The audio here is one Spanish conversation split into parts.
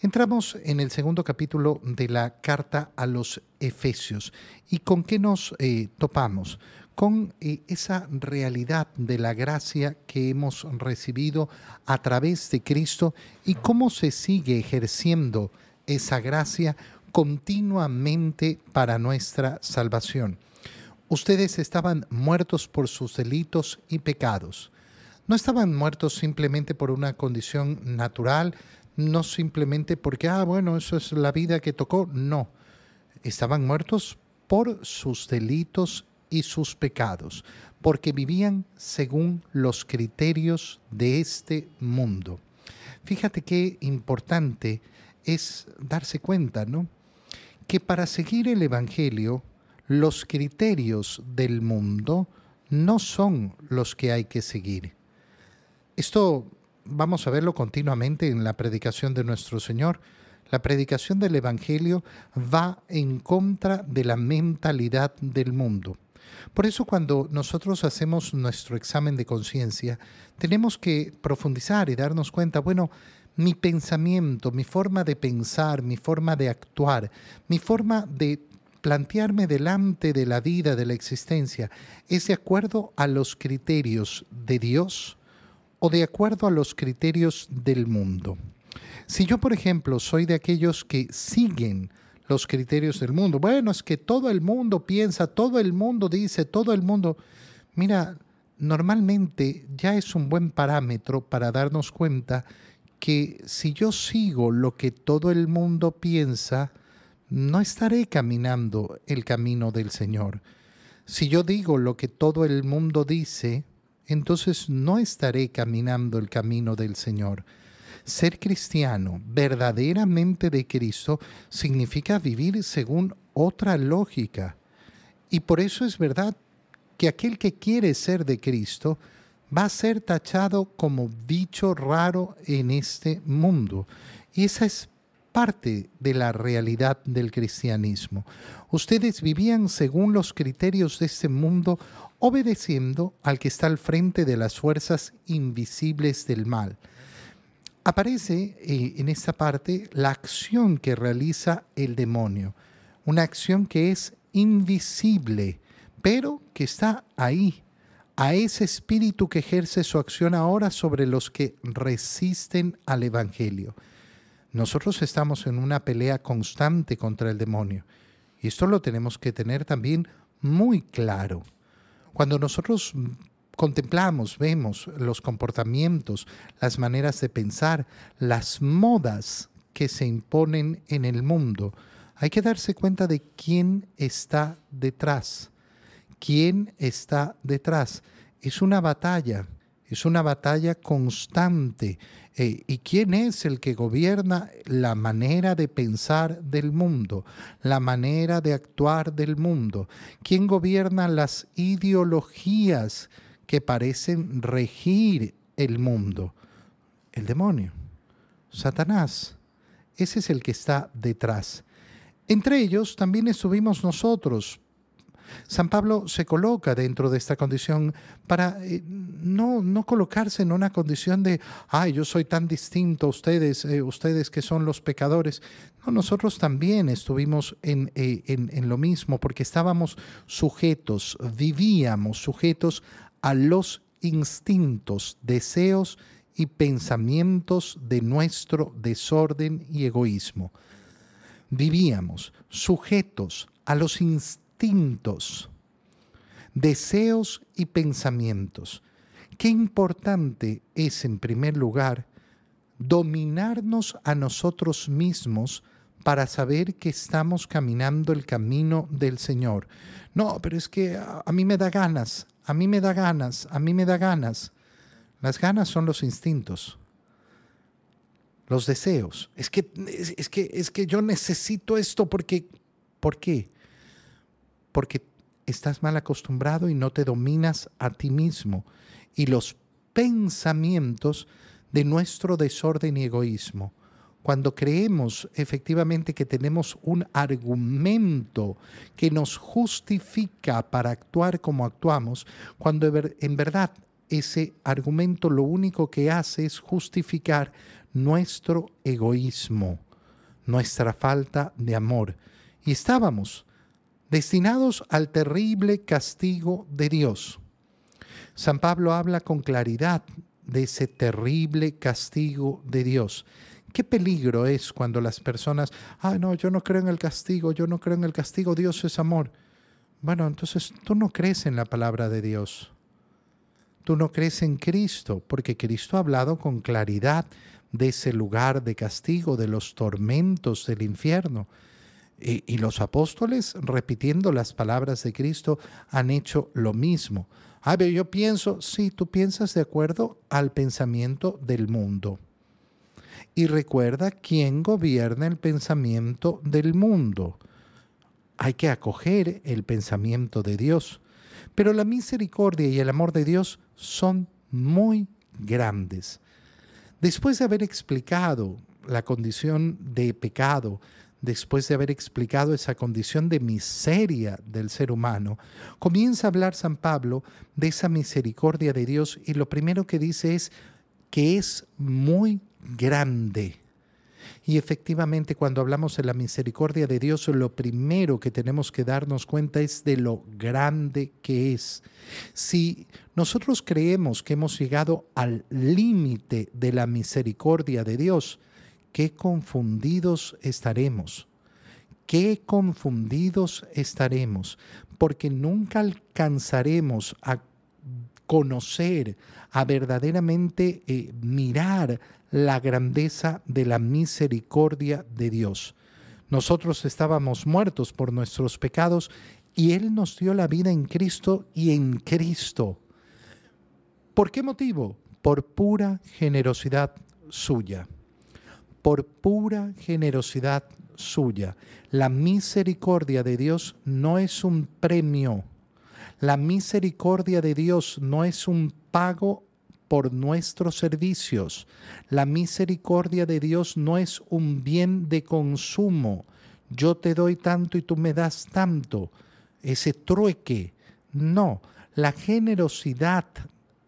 Entramos en el segundo capítulo de la carta a los Efesios. ¿Y con qué nos eh, topamos? Con eh, esa realidad de la gracia que hemos recibido a través de Cristo y cómo se sigue ejerciendo esa gracia continuamente para nuestra salvación. Ustedes estaban muertos por sus delitos y pecados. No estaban muertos simplemente por una condición natural, no simplemente porque, ah, bueno, eso es la vida que tocó, no. Estaban muertos por sus delitos y sus pecados, porque vivían según los criterios de este mundo. Fíjate qué importante es darse cuenta, ¿no? Que para seguir el Evangelio, los criterios del mundo no son los que hay que seguir. Esto vamos a verlo continuamente en la predicación de nuestro Señor. La predicación del Evangelio va en contra de la mentalidad del mundo. Por eso cuando nosotros hacemos nuestro examen de conciencia, tenemos que profundizar y darnos cuenta, bueno, mi pensamiento, mi forma de pensar, mi forma de actuar, mi forma de plantearme delante de la vida, de la existencia, es de acuerdo a los criterios de Dios o de acuerdo a los criterios del mundo. Si yo, por ejemplo, soy de aquellos que siguen los criterios del mundo, bueno, es que todo el mundo piensa, todo el mundo dice, todo el mundo... Mira, normalmente ya es un buen parámetro para darnos cuenta que si yo sigo lo que todo el mundo piensa, no estaré caminando el camino del Señor. Si yo digo lo que todo el mundo dice, entonces no estaré caminando el camino del Señor. Ser cristiano verdaderamente de Cristo significa vivir según otra lógica. Y por eso es verdad que aquel que quiere ser de Cristo va a ser tachado como bicho raro en este mundo. Y esa es parte de la realidad del cristianismo. Ustedes vivían según los criterios de este mundo obedeciendo al que está al frente de las fuerzas invisibles del mal. Aparece eh, en esta parte la acción que realiza el demonio, una acción que es invisible, pero que está ahí, a ese espíritu que ejerce su acción ahora sobre los que resisten al Evangelio. Nosotros estamos en una pelea constante contra el demonio y esto lo tenemos que tener también muy claro. Cuando nosotros contemplamos, vemos los comportamientos, las maneras de pensar, las modas que se imponen en el mundo, hay que darse cuenta de quién está detrás. ¿Quién está detrás? Es una batalla, es una batalla constante. Eh, ¿Y quién es el que gobierna la manera de pensar del mundo, la manera de actuar del mundo? ¿Quién gobierna las ideologías que parecen regir el mundo? El demonio, Satanás. Ese es el que está detrás. Entre ellos también estuvimos nosotros, San Pablo se coloca dentro de esta condición para eh, no, no colocarse en una condición de, ay, yo soy tan distinto a ustedes, eh, ustedes que son los pecadores. No, nosotros también estuvimos en, eh, en, en lo mismo porque estábamos sujetos, vivíamos sujetos a los instintos, deseos y pensamientos de nuestro desorden y egoísmo. Vivíamos sujetos a los instintos instintos, deseos y pensamientos. Qué importante es, en primer lugar, dominarnos a nosotros mismos para saber que estamos caminando el camino del Señor. No, pero es que a, mí me da ganas, a mí me da ganas, a mí me da ganas. Las ganas son los instintos, los deseos. Es que, es, que, es que yo necesito esto porque, ¿por qué? Porque estás mal acostumbrado y no te dominas a ti mismo y los pensamientos de nuestro desorden y egoísmo. Cuando creemos efectivamente que tenemos un argumento que nos justifica para actuar como actuamos, cuando en verdad ese argumento lo único que hace es justificar nuestro egoísmo, nuestra falta de amor. Y estábamos destinados al terrible castigo de Dios. San Pablo habla con claridad de ese terrible castigo de Dios. Qué peligro es cuando las personas, ah, no, yo no creo en el castigo, yo no creo en el castigo, Dios es amor. Bueno, entonces tú no crees en la palabra de Dios. Tú no crees en Cristo, porque Cristo ha hablado con claridad de ese lugar de castigo, de los tormentos del infierno. Y, los apóstoles, repitiendo las palabras de Cristo, han hecho lo mismo. A ver, yo pienso, sí, tú piensas de acuerdo al pensamiento del mundo. Y recuerda quién gobierna el pensamiento del mundo. Hay que acoger el pensamiento de Dios. Pero la misericordia y el amor de Dios son muy grandes. Después de haber explicado la condición de pecado, después de haber explicado esa condición de miseria del ser humano, comienza a hablar San Pablo de esa misericordia de Dios y lo primero que dice es que es muy grande. Y efectivamente cuando hablamos de la misericordia de Dios, lo primero que tenemos que darnos cuenta es de lo grande que es. Si nosotros creemos que hemos llegado al límite de la misericordia de Dios, qué confundidos estaremos, qué confundidos estaremos, porque nunca alcanzaremos a conocer, a verdaderamente eh, mirar la grandeza de la misericordia de Dios. Nosotros estábamos muertos por nuestros pecados y Él nos dio la vida en Cristo y en Cristo. ¿Por qué motivo? Por pura generosidad suya por pura generosidad suya. La misericordia de Dios no es un premio. La misericordia de Dios no es un pago por nuestros servicios. La misericordia de Dios no es un bien de consumo. Yo te doy tanto y tú me das tanto. Ese trueque. No, la generosidad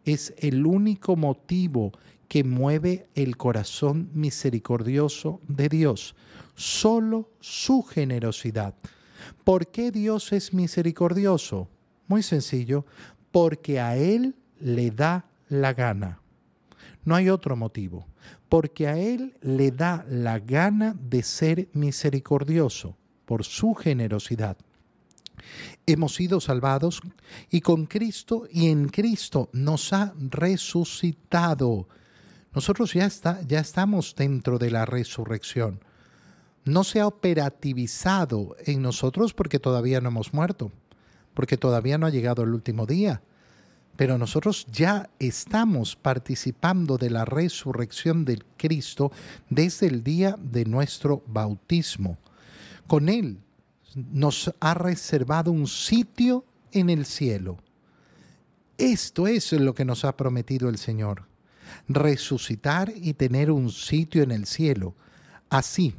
es el único motivo que mueve el corazón misericordioso de Dios, solo su generosidad. ¿Por qué Dios es misericordioso? Muy sencillo, porque a Él le da la gana. No hay otro motivo, porque a Él le da la gana de ser misericordioso por su generosidad. Hemos sido salvados y con Cristo y en Cristo nos ha resucitado nosotros ya, está, ya estamos dentro de la resurrección. No se ha operativizado en nosotros porque todavía no hemos muerto, porque todavía no ha llegado el último día. Pero nosotros ya estamos participando de la resurrección del Cristo desde el día de nuestro bautismo. Con Él nos ha reservado un sitio en el cielo. Esto es lo que nos ha prometido el Señor resucitar y tener un sitio en el cielo. Así,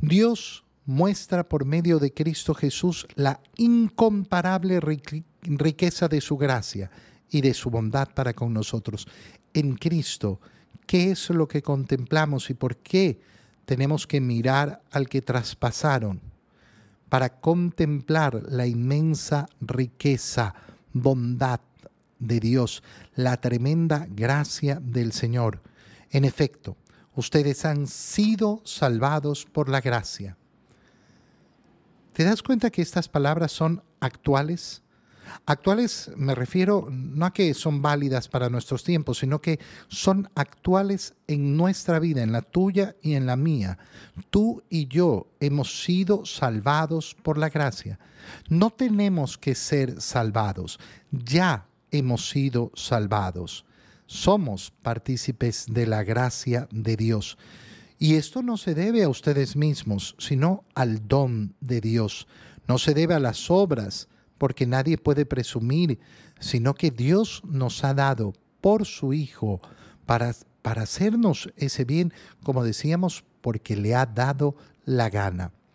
Dios muestra por medio de Cristo Jesús la incomparable riqueza de su gracia y de su bondad para con nosotros. En Cristo, ¿qué es lo que contemplamos y por qué tenemos que mirar al que traspasaron? Para contemplar la inmensa riqueza, bondad, de Dios, la tremenda gracia del Señor. En efecto, ustedes han sido salvados por la gracia. ¿Te das cuenta que estas palabras son actuales? Actuales me refiero no a que son válidas para nuestros tiempos, sino que son actuales en nuestra vida, en la tuya y en la mía. Tú y yo hemos sido salvados por la gracia. No tenemos que ser salvados, ya hemos sido salvados. Somos partícipes de la gracia de Dios. Y esto no se debe a ustedes mismos, sino al don de Dios. No se debe a las obras, porque nadie puede presumir, sino que Dios nos ha dado por su Hijo para, para hacernos ese bien, como decíamos, porque le ha dado la gana.